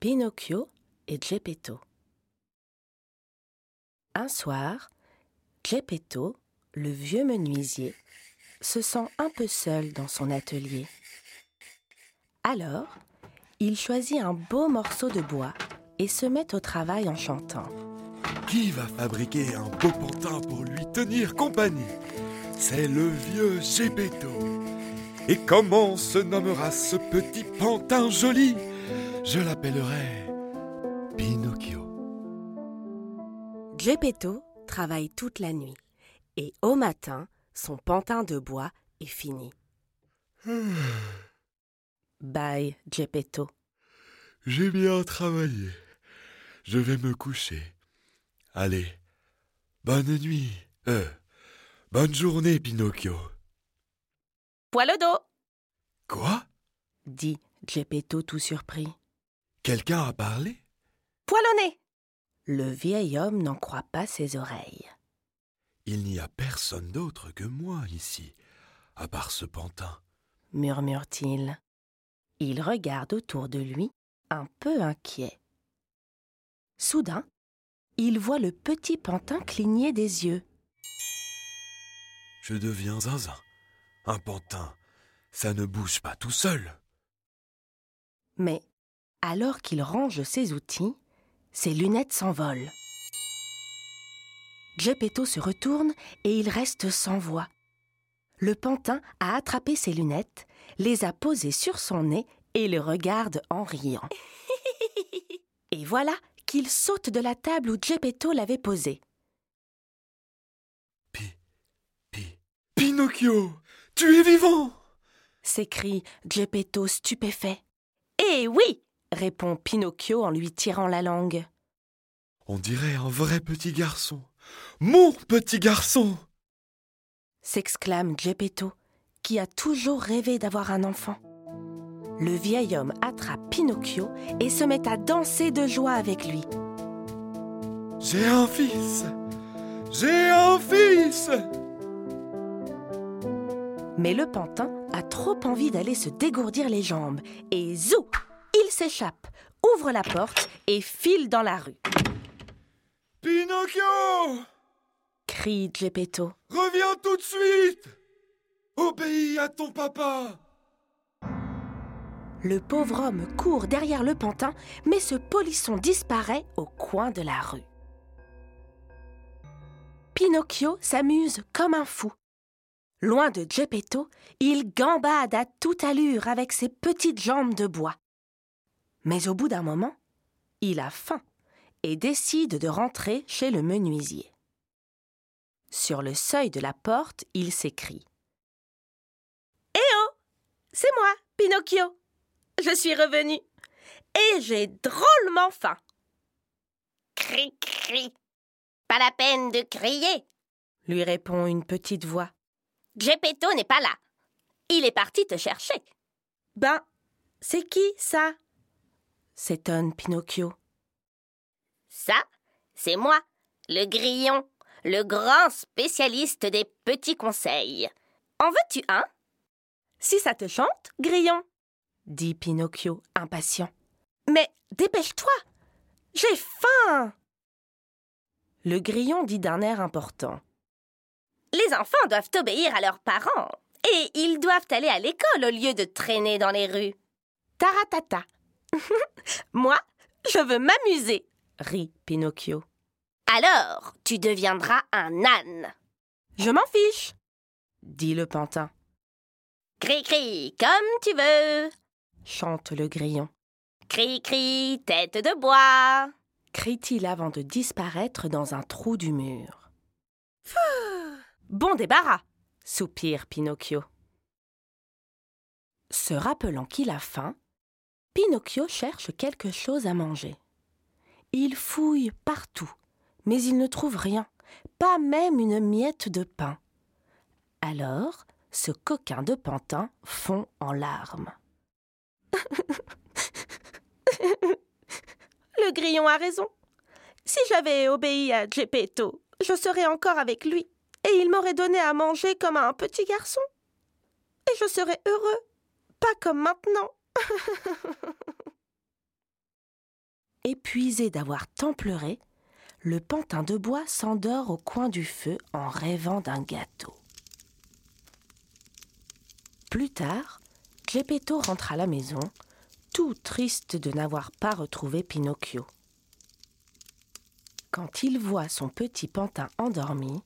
Pinocchio et Geppetto. Un soir, Geppetto, le vieux menuisier, se sent un peu seul dans son atelier. Alors, il choisit un beau morceau de bois et se met au travail en chantant. Qui va fabriquer un beau pantin pour lui tenir compagnie? C'est le vieux Geppetto. Et comment se nommera ce petit pantin joli? Je l'appellerai Pinocchio. Geppetto travaille toute la nuit et au matin, son pantin de bois est fini. Bye, Geppetto. J'ai bien travaillé. Je vais me coucher. Allez, bonne nuit. Euh, bonne journée, Pinocchio. Poil au dos Quoi? Dit Geppetto tout surpris. Quelqu'un a parlé? Poil au nez Le vieil homme n'en croit pas ses oreilles. Il n'y a personne d'autre que moi ici, à part ce pantin. murmure-t-il. Il regarde autour de lui, un peu inquiet. Soudain, il voit le petit pantin cligner des yeux. Je deviens zinzin. Un pantin, ça ne bouge pas tout seul. Mais, alors qu'il range ses outils, ses lunettes s'envolent. Geppetto se retourne et il reste sans voix. Le pantin a attrapé ses lunettes, les a posées sur son nez et le regarde en riant. Et voilà qu'il saute de la table où Geppetto l'avait posée. Pi, pi, Pinocchio, tu es vivant s'écrie Geppetto stupéfait. Eh oui répond Pinocchio en lui tirant la langue. On dirait un vrai petit garçon. Mon petit garçon s'exclame Geppetto, qui a toujours rêvé d'avoir un enfant. Le vieil homme attrape Pinocchio et se met à danser de joie avec lui. J'ai un fils J'ai un fils Mais le pantin a trop envie d'aller se dégourdir les jambes et zou s'échappe, ouvre la porte et file dans la rue. Pinocchio Crie Geppetto. Reviens tout de suite Obéis à ton papa Le pauvre homme court derrière le pantin, mais ce polisson disparaît au coin de la rue. Pinocchio s'amuse comme un fou. Loin de Geppetto, il gambade à toute allure avec ses petites jambes de bois. Mais au bout d'un moment, il a faim et décide de rentrer chez le menuisier. Sur le seuil de la porte, il s'écrie Eh oh C'est moi, Pinocchio Je suis revenu et j'ai drôlement faim. Cri, cri. Pas la peine de crier. lui répond une petite voix. Geppetto n'est pas là. Il est parti te chercher. Ben, c'est qui ça? S'étonne Pinocchio. Ça, c'est moi, le grillon, le grand spécialiste des petits conseils. En veux-tu un? Si ça te chante, grillon, dit Pinocchio, impatient. Mais dépêche-toi J'ai faim Le grillon dit d'un air important. Les enfants doivent obéir à leurs parents. Et ils doivent aller à l'école au lieu de traîner dans les rues. Taratata Moi, Je veux m'amuser, rit Pinocchio. Alors, tu deviendras un âne. Je m'en fiche, dit le pantin. Cri cri, comme tu veux. chante le grillon. Cri cri, tête de bois. crie-t-il avant de disparaître dans un trou du mur. Bon débarras, soupire Pinocchio. Se rappelant qu'il a faim, Pinocchio cherche quelque chose à manger. Il fouille partout, mais il ne trouve rien, pas même une miette de pain. Alors, ce coquin de pantin fond en larmes. Le grillon a raison. Si j'avais obéi à Geppetto, je serais encore avec lui, et il m'aurait donné à manger comme à un petit garçon. Et je serais heureux, pas comme maintenant. Épuisé d'avoir tant pleuré, le pantin de bois s'endort au coin du feu en rêvant d'un gâteau. Plus tard, Geppetto rentre à la maison, tout triste de n'avoir pas retrouvé Pinocchio. Quand il voit son petit pantin endormi,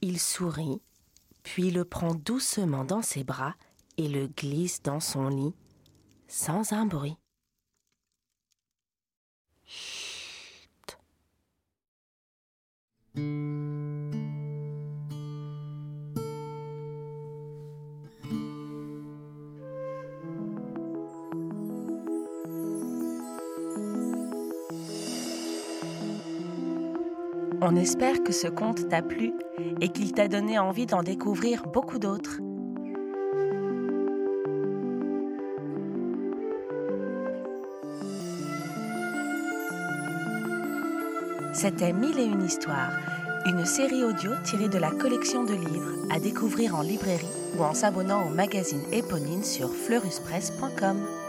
il sourit, puis le prend doucement dans ses bras et le glisse dans son lit, sans un bruit. On espère que ce conte t'a plu et qu'il t'a donné envie d'en découvrir beaucoup d'autres. C'était Mille et une histoires, une série audio tirée de la collection de livres à découvrir en librairie ou en s'abonnant au magazine Éponine sur fleuruspresse.com.